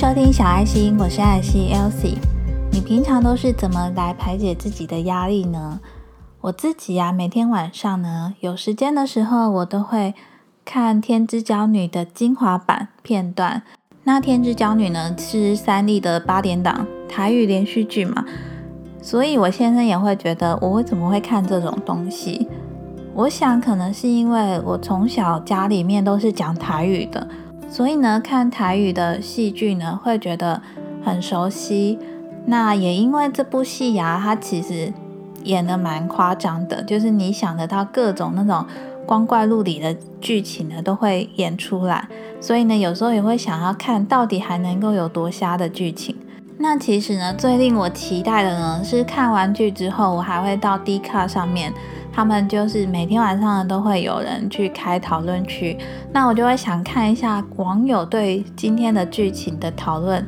收听小爱心，我是爱心 Elsie。你平常都是怎么来排解自己的压力呢？我自己呀，每天晚上呢，有时间的时候，我都会看《天之娇女》的精华版片段。那《天之娇女》呢，是三立的八点档台语连续剧嘛，所以我先生也会觉得，我为什么会看这种东西？我想可能是因为我从小家里面都是讲台语的。所以呢，看台语的戏剧呢，会觉得很熟悉。那也因为这部戏呀，它其实演的蛮夸张的，就是你想得到各种那种光怪陆离的剧情呢，都会演出来。所以呢，有时候也会想要看到底还能够有多瞎的剧情。那其实呢，最令我期待的呢，是看完剧之后，我还会到 D 卡上面。他们就是每天晚上都会有人去开讨论区，那我就会想看一下网友对今天的剧情的讨论，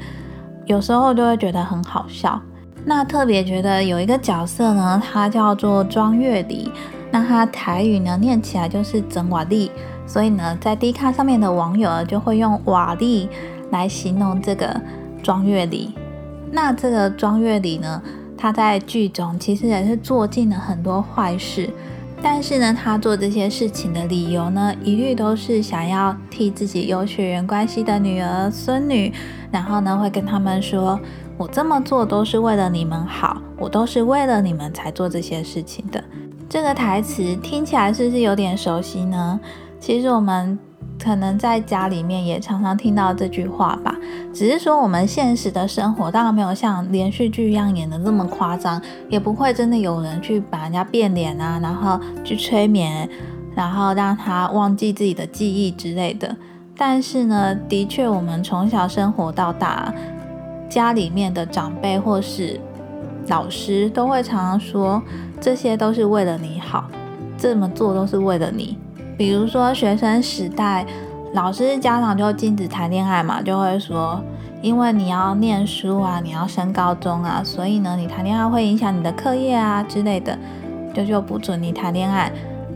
有时候就会觉得很好笑。那特别觉得有一个角色呢，他叫做庄月离，那他台语呢念起来就是整瓦力，所以呢在 D 卡上面的网友就会用瓦力来形容这个庄月离。那这个庄月离呢？他在剧中其实也是做尽了很多坏事，但是呢，他做这些事情的理由呢，一律都是想要替自己有血缘关系的女儿、孙女，然后呢，会跟他们说：“我这么做都是为了你们好，我都是为了你们才做这些事情的。”这个台词听起来是不是有点熟悉呢？其实我们。可能在家里面也常常听到这句话吧，只是说我们现实的生活当然没有像连续剧一样演的那么夸张，也不会真的有人去把人家变脸啊，然后去催眠，然后让他忘记自己的记忆之类的。但是呢，的确我们从小生活到大，家里面的长辈或是老师都会常常说，这些都是为了你好，这么做都是为了你。比如说学生时代，老师家长就禁止谈恋爱嘛，就会说，因为你要念书啊，你要升高中啊，所以呢，你谈恋爱会影响你的课业啊之类的，就就不准你谈恋爱。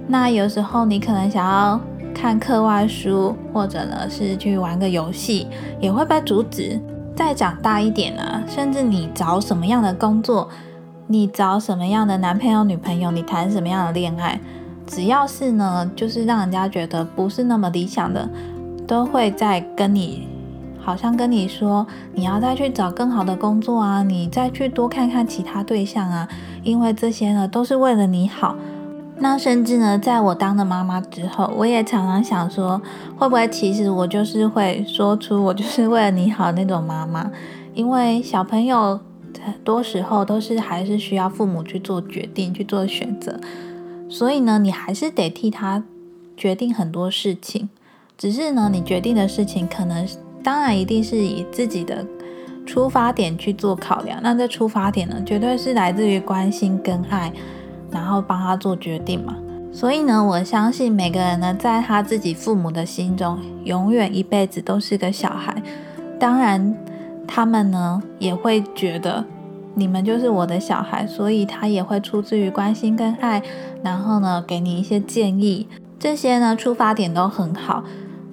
那有时候你可能想要看课外书，或者呢是去玩个游戏，也会被阻止。再长大一点呢，甚至你找什么样的工作，你找什么样的男朋友女朋友，你谈什么样的恋爱。只要是呢，就是让人家觉得不是那么理想的，都会在跟你，好像跟你说，你要再去找更好的工作啊，你再去多看看其他对象啊，因为这些呢都是为了你好。那甚至呢，在我当了妈妈之后，我也常常想说，会不会其实我就是会说出我就是为了你好那种妈妈？因为小朋友很多时候都是还是需要父母去做决定、去做选择。所以呢，你还是得替他决定很多事情，只是呢，你决定的事情可能当然一定是以自己的出发点去做考量。那这出发点呢，绝对是来自于关心跟爱，然后帮他做决定嘛。所以呢，我相信每个人呢，在他自己父母的心中，永远一辈子都是个小孩。当然，他们呢也会觉得。你们就是我的小孩，所以他也会出自于关心跟爱，然后呢，给你一些建议，这些呢出发点都很好。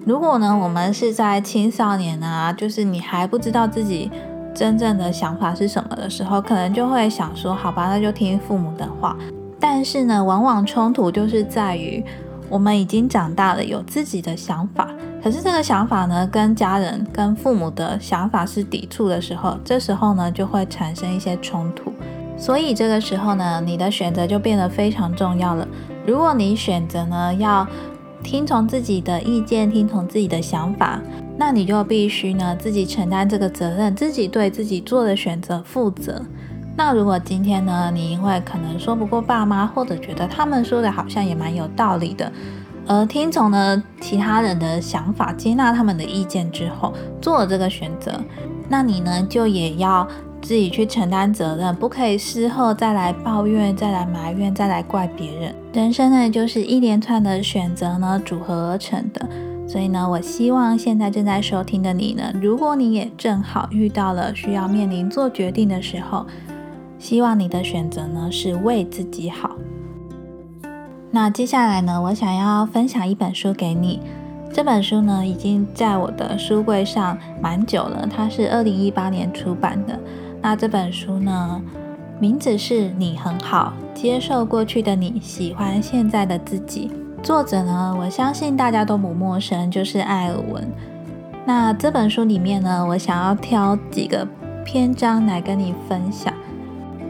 如果呢，我们是在青少年啊，就是你还不知道自己真正的想法是什么的时候，可能就会想说，好吧，那就听父母的话。但是呢，往往冲突就是在于我们已经长大了，有自己的想法。可是这个想法呢，跟家人、跟父母的想法是抵触的时候，这时候呢就会产生一些冲突。所以这个时候呢，你的选择就变得非常重要了。如果你选择呢要听从自己的意见、听从自己的想法，那你就必须呢自己承担这个责任，自己对自己做的选择负责。那如果今天呢，你因为可能说不过爸妈，或者觉得他们说的好像也蛮有道理的。而听从了其他人的想法，接纳他们的意见之后，做了这个选择，那你呢就也要自己去承担责任，不可以事后再来抱怨、再来埋怨、再来怪别人。人生呢就是一连串的选择呢组合而成的，所以呢，我希望现在正在收听的你呢，如果你也正好遇到了需要面临做决定的时候，希望你的选择呢是为自己好。那接下来呢，我想要分享一本书给你。这本书呢，已经在我的书柜上蛮久了，它是二零一八年出版的。那这本书呢，名字是你很好，接受过去的你，喜欢现在的自己。作者呢，我相信大家都不陌生，就是艾尔文。那这本书里面呢，我想要挑几个篇章来跟你分享。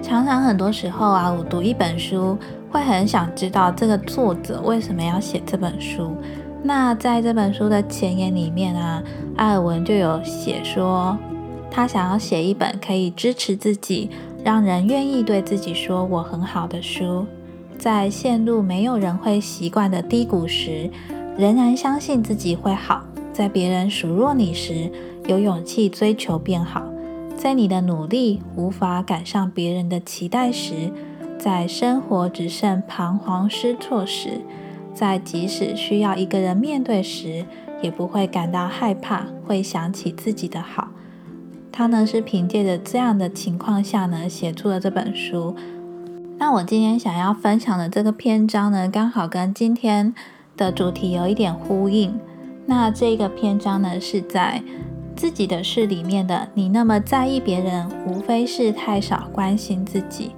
常常很多时候啊，我读一本书，会很想知道这个作者为什么要写这本书。那在这本书的前言里面啊，艾尔文就有写说，他想要写一本可以支持自己，让人愿意对自己说我很好的书。在陷入没有人会习惯的低谷时，仍然相信自己会好；在别人数落你时，有勇气追求变好；在你的努力无法赶上别人的期待时，在生活只剩彷徨失措时。在即使需要一个人面对时，也不会感到害怕，会想起自己的好。他呢是凭借着这样的情况下呢，写出了这本书。那我今天想要分享的这个篇章呢，刚好跟今天的主题有一点呼应。那这个篇章呢，是在自己的事里面的。你那么在意别人，无非是太少关心自己。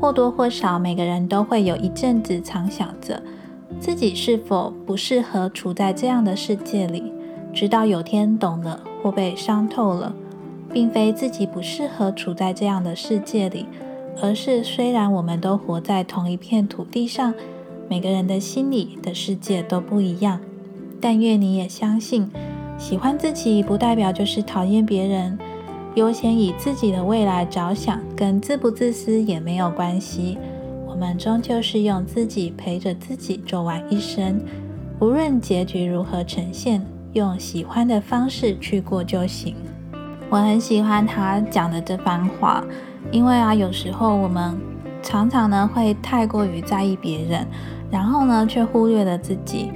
或多或少，每个人都会有一阵子常想着。自己是否不适合处在这样的世界里？直到有天懂了或被伤透了，并非自己不适合处在这样的世界里，而是虽然我们都活在同一片土地上，每个人的心里的世界都不一样。但愿你也相信，喜欢自己不代表就是讨厌别人。优先以自己的未来着想，跟自不自私也没有关系。我们终究是用自己陪着自己走完一生，无论结局如何呈现，用喜欢的方式去过就行。我很喜欢他讲的这番话，因为啊，有时候我们常常呢会太过于在意别人，然后呢却忽略了自己。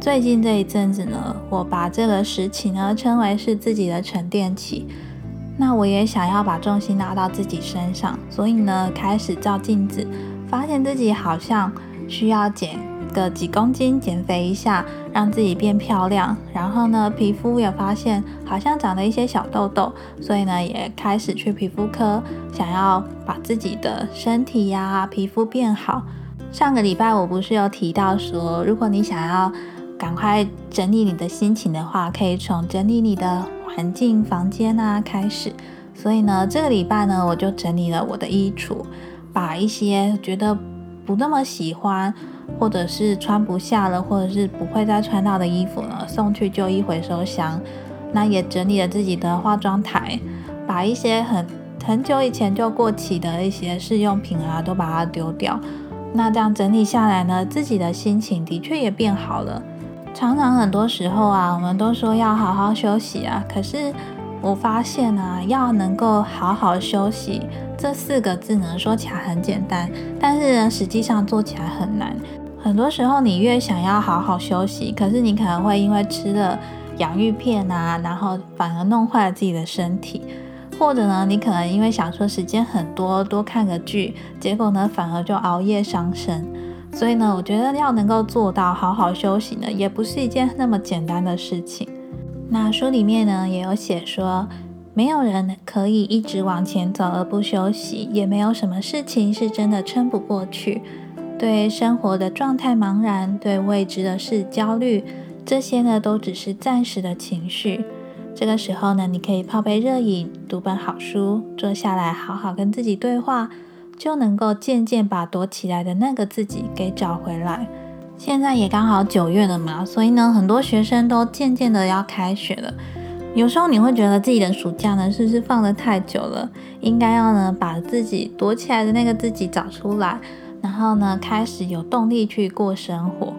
最近这一阵子呢，我把这个时期呢称为是自己的沉淀期。那我也想要把重心拉到自己身上，所以呢开始照镜子。发现自己好像需要减个几公斤，减肥一下，让自己变漂亮。然后呢，皮肤也发现好像长了一些小痘痘，所以呢，也开始去皮肤科，想要把自己的身体呀、皮肤变好。上个礼拜我不是有提到说，如果你想要赶快整理你的心情的话，可以从整理你的环境、房间啊开始。所以呢，这个礼拜呢，我就整理了我的衣橱。把一些觉得不那么喜欢，或者是穿不下了，或者是不会再穿到的衣服呢，送去旧衣回收箱。那也整理了自己的化妆台，把一些很很久以前就过期的一些试用品啊，都把它丢掉。那这样整理下来呢，自己的心情的确也变好了。常常很多时候啊，我们都说要好好休息啊，可是我发现啊，要能够好好休息。这四个字呢，说起来很简单，但是呢，实际上做起来很难。很多时候，你越想要好好休息，可是你可能会因为吃了养育片啊，然后反而弄坏了自己的身体；或者呢，你可能因为想说时间很多，多看个剧，结果呢，反而就熬夜伤身。所以呢，我觉得要能够做到好好休息呢，也不是一件那么简单的事情。那书里面呢，也有写说。没有人可以一直往前走而不休息，也没有什么事情是真的撑不过去。对生活的状态茫然，对未知的事焦虑，这些呢都只是暂时的情绪。这个时候呢，你可以泡杯热饮，读本好书，坐下来好好跟自己对话，就能够渐渐把躲起来的那个自己给找回来。现在也刚好九月了嘛，所以呢，很多学生都渐渐的要开学了。有时候你会觉得自己的暑假呢，是不是放得太久了？应该要呢把自己躲起来的那个自己找出来，然后呢开始有动力去过生活，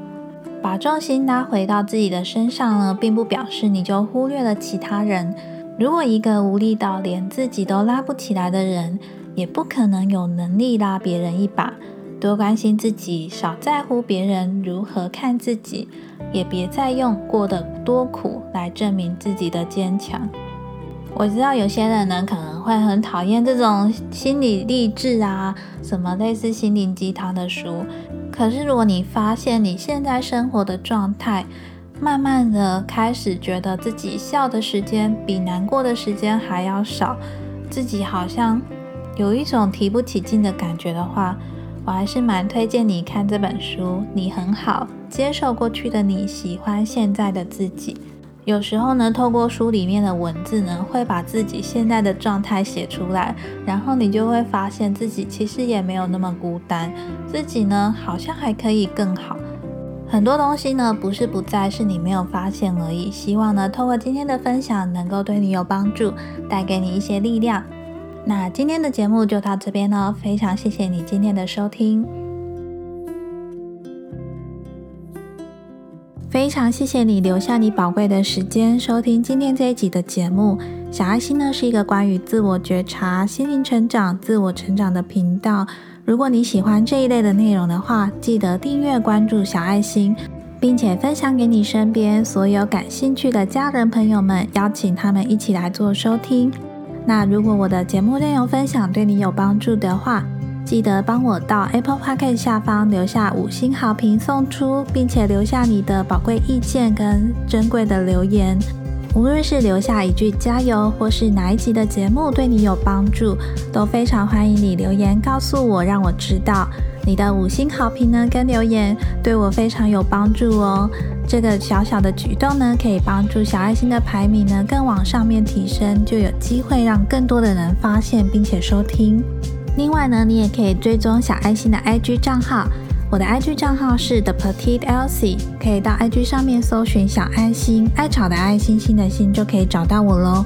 把重心拉回到自己的身上呢，并不表示你就忽略了其他人。如果一个无力到连自己都拉不起来的人，也不可能有能力拉别人一把。多关心自己，少在乎别人如何看自己，也别再用过得多苦来证明自己的坚强。我知道有些人呢可能会很讨厌这种心理励志啊，什么类似心灵鸡汤的书。可是如果你发现你现在生活的状态慢慢的开始觉得自己笑的时间比难过的时间还要少，自己好像有一种提不起劲的感觉的话，我还是蛮推荐你看这本书。你很好，接受过去的你，喜欢现在的自己。有时候呢，透过书里面的文字呢，会把自己现在的状态写出来，然后你就会发现自己其实也没有那么孤单，自己呢好像还可以更好。很多东西呢不是不在，是你没有发现而已。希望呢，透过今天的分享，能够对你有帮助，带给你一些力量。那今天的节目就到这边喽，非常谢谢你今天的收听。非常谢谢你留下你宝贵的时间收听今天这一集的节目。小爱心呢是一个关于自我觉察、心灵成长、自我成长的频道。如果你喜欢这一类的内容的话，记得订阅关注小爱心，并且分享给你身边所有感兴趣的家人朋友们，邀请他们一起来做收听。那如果我的节目内容分享对你有帮助的话，记得帮我到 Apple p o c k e t 下方留下五星好评送出，并且留下你的宝贵意见跟珍贵的留言。无论是留下一句加油，或是哪一集的节目对你有帮助，都非常欢迎你留言告诉我，让我知道你的五星好评呢跟留言对我非常有帮助哦。这个小小的举动呢，可以帮助小爱心的排名呢更往上面提升，就有机会让更多的人发现并且收听。另外呢，你也可以追踪小爱心的 IG 账号，我的 IG 账号是 The Petite Elsie，可以到 IG 上面搜寻小爱心，爱草的爱心心的心就可以找到我喽。